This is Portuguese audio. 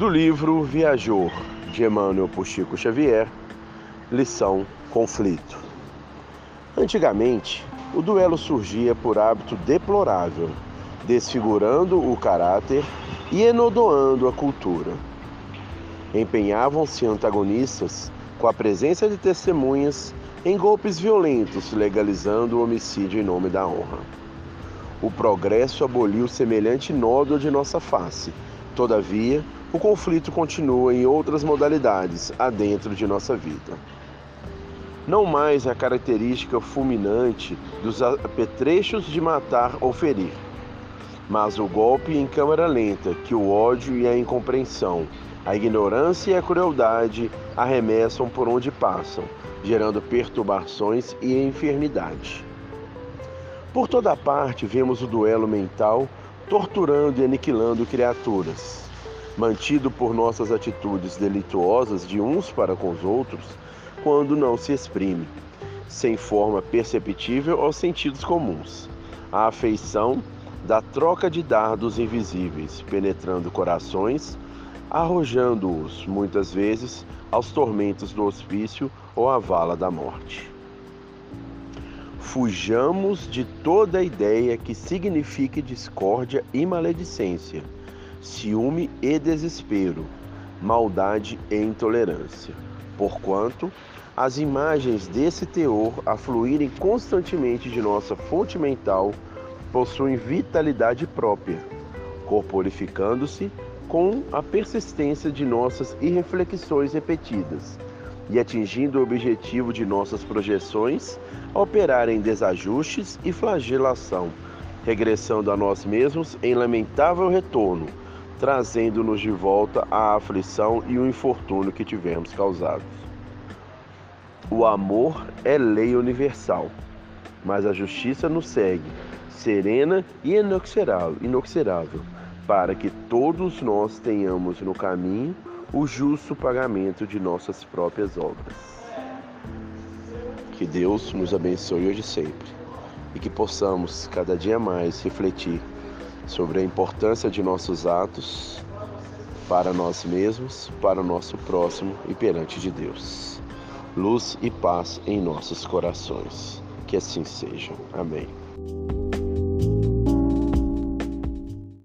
Do livro Viajor, de Emmanuel por Chico Xavier, lição Conflito. Antigamente, o duelo surgia por hábito deplorável, desfigurando o caráter e enodoando a cultura. Empenhavam-se antagonistas, com a presença de testemunhas, em golpes violentos, legalizando o homicídio em nome da honra. O progresso aboliu semelhante nódoa de nossa face. Todavia, o conflito continua em outras modalidades adentro de nossa vida. Não mais a característica fulminante dos apetrechos de matar ou ferir, mas o golpe em câmara lenta que o ódio e a incompreensão, a ignorância e a crueldade arremessam por onde passam, gerando perturbações e enfermidade. Por toda parte vemos o duelo mental torturando e aniquilando criaturas. Mantido por nossas atitudes delituosas de uns para com os outros, quando não se exprime, sem forma perceptível aos sentidos comuns. A afeição da troca de dardos invisíveis, penetrando corações, arrojando-os, muitas vezes, aos tormentos do hospício ou à vala da morte. Fujamos de toda ideia que signifique discórdia e maledicência, ciúme e desespero, maldade e intolerância, porquanto as imagens desse teor afluírem constantemente de nossa fonte mental possuem vitalidade própria, corporificando-se com a persistência de nossas irreflexões repetidas e atingindo o objetivo de nossas projeções, operar em desajustes e flagelação, regressando a nós mesmos em lamentável retorno, trazendo-nos de volta a aflição e o infortúnio que tivemos causados. O amor é lei universal, mas a justiça nos segue, serena e inoxidável, para que todos nós tenhamos no caminho o justo pagamento de nossas próprias obras. Que Deus nos abençoe hoje e sempre e que possamos cada dia mais refletir sobre a importância de nossos atos para nós mesmos, para o nosso próximo e perante de Deus. Luz e paz em nossos corações. Que assim seja. Amém.